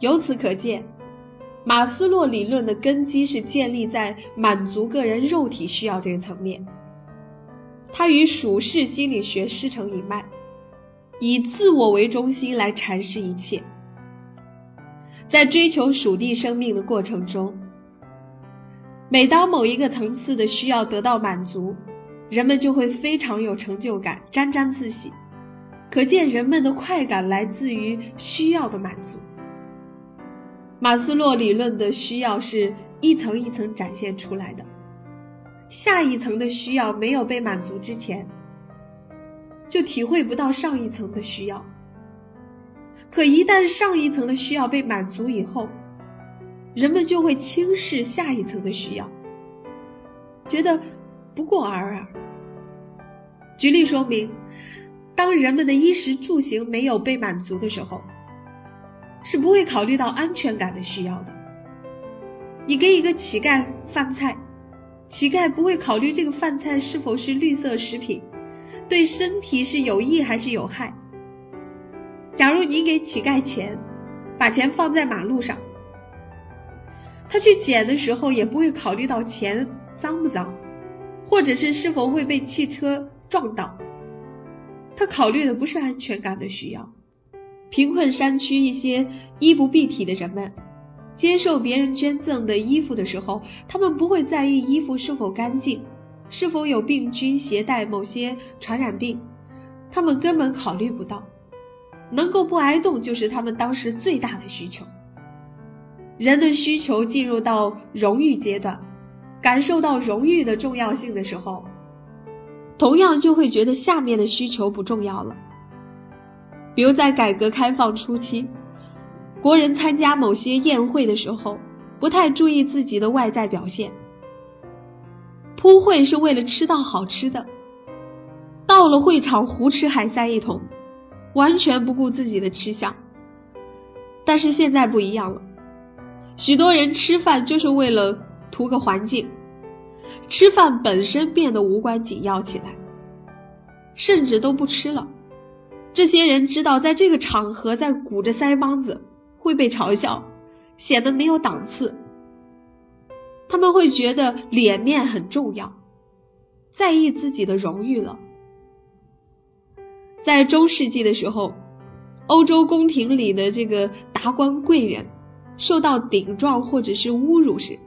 由此可见，马斯洛理论的根基是建立在满足个人肉体需要这个层面。它与属世心理学师承一脉，以自我为中心来阐释一切。在追求属地生命的过程中，每当某一个层次的需要得到满足，人们就会非常有成就感，沾沾自喜。可见人们的快感来自于需要的满足。马斯洛理论的需要是一层一层展现出来的。下一层的需要没有被满足之前，就体会不到上一层的需要。可一旦上一层的需要被满足以后，人们就会轻视下一层的需要，觉得不过尔尔。举例说明，当人们的衣食住行没有被满足的时候，是不会考虑到安全感的需要的。你给一个乞丐饭菜。乞丐不会考虑这个饭菜是否是绿色食品，对身体是有益还是有害。假如你给乞丐钱，把钱放在马路上，他去捡的时候也不会考虑到钱脏不脏，或者是是否会被汽车撞到。他考虑的不是安全感的需要。贫困山区一些衣不蔽体的人们。接受别人捐赠的衣服的时候，他们不会在意衣服是否干净，是否有病菌携带某些传染病，他们根本考虑不到。能够不挨冻就是他们当时最大的需求。人的需求进入到荣誉阶段，感受到荣誉的重要性的时候，同样就会觉得下面的需求不重要了。比如在改革开放初期。国人参加某些宴会的时候，不太注意自己的外在表现，铺会是为了吃到好吃的，到了会场胡吃海塞一通，完全不顾自己的吃相。但是现在不一样了，许多人吃饭就是为了图个环境，吃饭本身变得无关紧要起来，甚至都不吃了。这些人知道，在这个场合在鼓着腮帮子。会被嘲笑，显得没有档次。他们会觉得脸面很重要，在意自己的荣誉了。在中世纪的时候，欧洲宫廷里的这个达官贵人受到顶撞或者是侮辱时，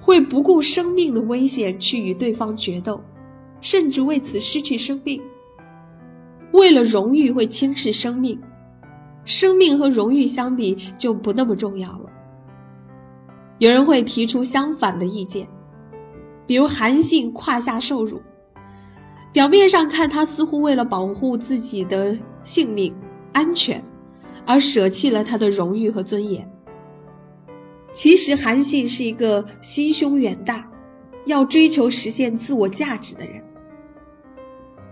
会不顾生命的危险去与对方决斗，甚至为此失去生命。为了荣誉，会轻视生命。生命和荣誉相比就不那么重要了。有人会提出相反的意见，比如韩信胯下受辱，表面上看他似乎为了保护自己的性命安全而舍弃了他的荣誉和尊严。其实韩信是一个心胸远大、要追求实现自我价值的人，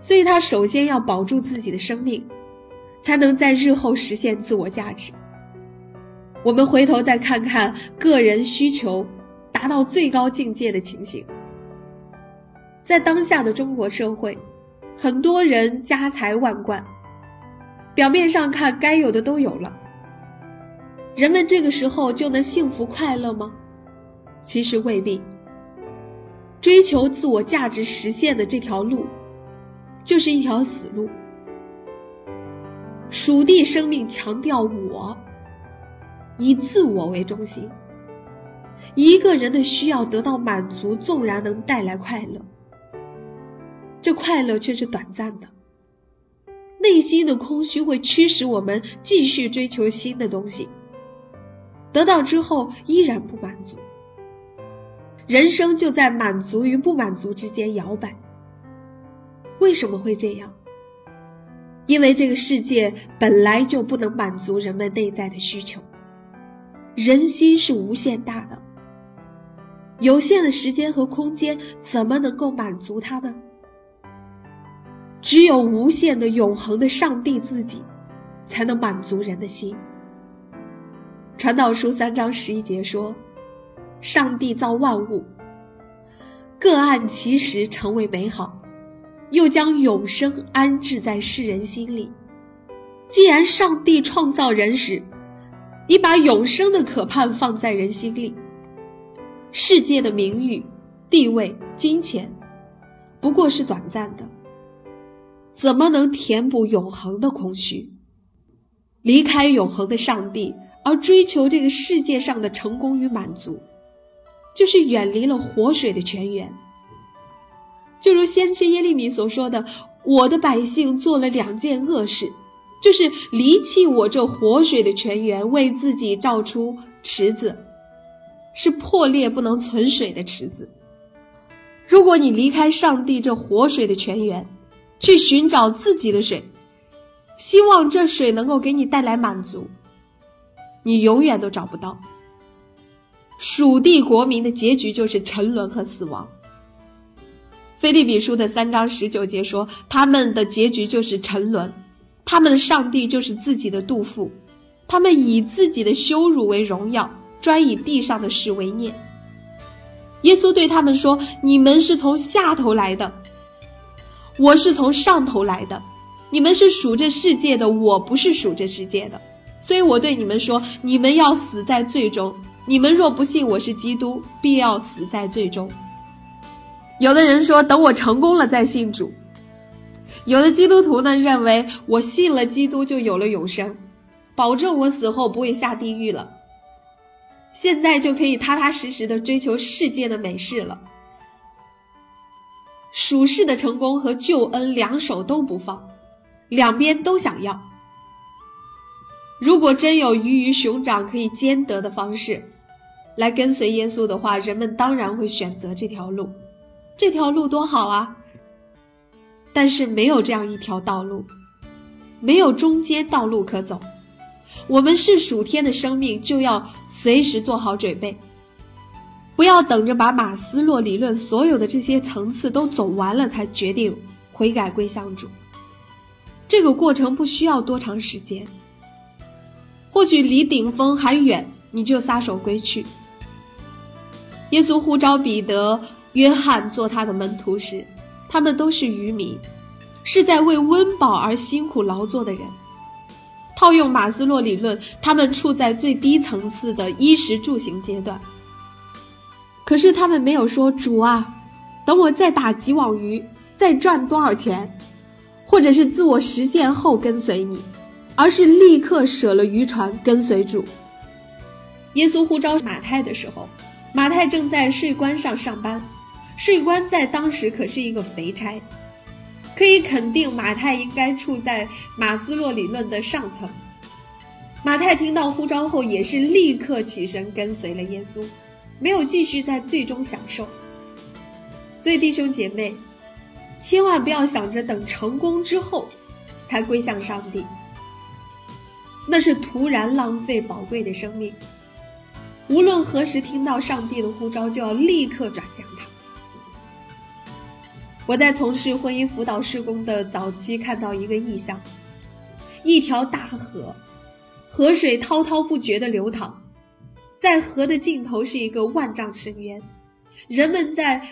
所以他首先要保住自己的生命。才能在日后实现自我价值。我们回头再看看个人需求达到最高境界的情形，在当下的中国社会，很多人家财万贯，表面上看该有的都有了，人们这个时候就能幸福快乐吗？其实未必。追求自我价值实现的这条路，就是一条死路。属地生命强调我，以自我为中心。一个人的需要得到满足，纵然能带来快乐，这快乐却是短暂的。内心的空虚会驱使我们继续追求新的东西，得到之后依然不满足。人生就在满足与不满足之间摇摆，为什么会这样？因为这个世界本来就不能满足人们内在的需求。人心是无限大的，有限的时间和空间怎么能够满足它呢？只有无限的、永恒的上帝自己，才能满足人的心。传道书三章十一节说：“上帝造万物，各按其时成为美好，又将永生安置在世人心里。既然上帝创造人时，已把永生的可盼放在人心里。世界的名誉、地位、金钱，不过是短暂的，怎么能填补永恒的空虚？离开永恒的上帝。”而追求这个世界上的成功与满足，就是远离了活水的泉源。就如先知耶利米所说的：“我的百姓做了两件恶事，就是离弃我这活水的泉源，为自己造出池子，是破裂不能存水的池子。如果你离开上帝这活水的泉源，去寻找自己的水，希望这水能够给你带来满足。”你永远都找不到。蜀地国民的结局就是沉沦和死亡。菲利比书的三章十九节说，他们的结局就是沉沦，他们的上帝就是自己的杜甫，他们以自己的羞辱为荣耀，专以地上的事为念。耶稣对他们说：“你们是从下头来的，我是从上头来的。你们是属这世界的，我不是属这世界的。”所以我对你们说，你们要死在最终。你们若不信我是基督，必要死在最终。有的人说，等我成功了再信主。有的基督徒呢，认为我信了基督就有了永生，保证我死后不会下地狱了。现在就可以踏踏实实的追求世界的美事了。属世的成功和救恩两手都不放，两边都想要。如果真有鱼与熊掌可以兼得的方式，来跟随耶稣的话，人们当然会选择这条路。这条路多好啊！但是没有这样一条道路，没有中间道路可走。我们是属天的生命，就要随时做好准备，不要等着把马斯洛理论所有的这些层次都走完了才决定悔改归向主。这个过程不需要多长时间。或许离顶峰还远，你就撒手归去。耶稣呼召彼得、约翰做他的门徒时，他们都是渔民，是在为温饱而辛苦劳作的人。套用马斯洛理论，他们处在最低层次的衣食住行阶段。可是他们没有说：“主啊，等我再打几网鱼，再赚多少钱，或者是自我实现后跟随你。”而是立刻舍了渔船跟随主。耶稣呼召马太的时候，马太正在税关上上班，税官在当时可是一个肥差，可以肯定马太应该处在马斯洛理论的上层。马太听到呼召后，也是立刻起身跟随了耶稣，没有继续在最终享受。所以弟兄姐妹，千万不要想着等成功之后才归向上帝。那是徒然浪费宝贵的生命。无论何时听到上帝的呼召，就要立刻转向他。我在从事婚姻辅导施工的早期，看到一个意象：一条大河，河水滔滔不绝的流淌，在河的尽头是一个万丈深渊，人们在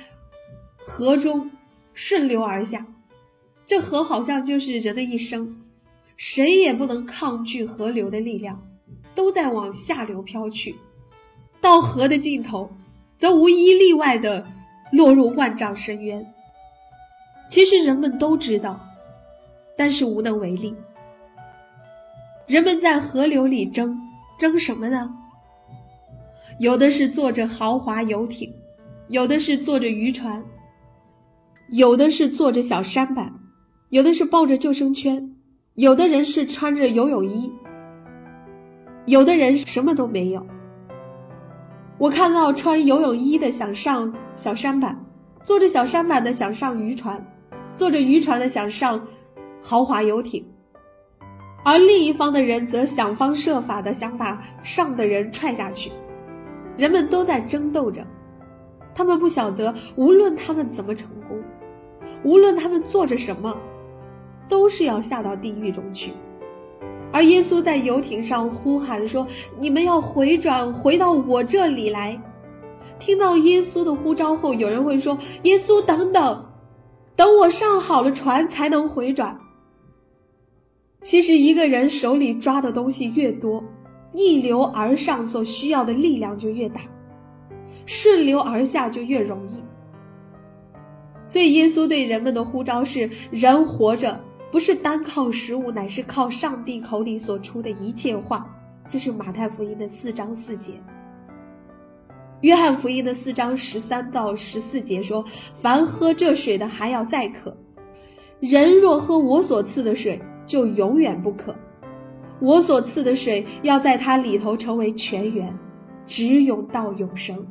河中顺流而下，这河好像就是人的一生。谁也不能抗拒河流的力量，都在往下流飘去。到河的尽头，则无一例外的落入万丈深渊。其实人们都知道，但是无能为力。人们在河流里争，争什么呢？有的是坐着豪华游艇，有的是坐着渔船，有的是坐着小舢板，有的是抱着救生圈。有的人是穿着游泳衣，有的人什么都没有。我看到穿游泳衣的想上小舢板，坐着小舢板的想上渔船，坐着渔船的想上豪华游艇，而另一方的人则想方设法的想把上的人踹下去。人们都在争斗着，他们不晓得，无论他们怎么成功，无论他们做着什么，都是要下到地狱中去。而耶稣在游艇上呼喊说：“你们要回转，回到我这里来。”听到耶稣的呼召后，有人会说：“耶稣，等等，等我上好了船才能回转。”其实，一个人手里抓的东西越多，逆流而上所需要的力量就越大，顺流而下就越容易。所以，耶稣对人们的呼召是：人活着不是单靠食物，乃是靠上帝口里所出的一切话。这是马太福音的四章四节。约翰福音的四章十三到十四节说：“凡喝这水的，还要再渴；人若喝我所赐的水，就永远不渴。我所赐的水，要在它里头成为泉源，直涌到永生。”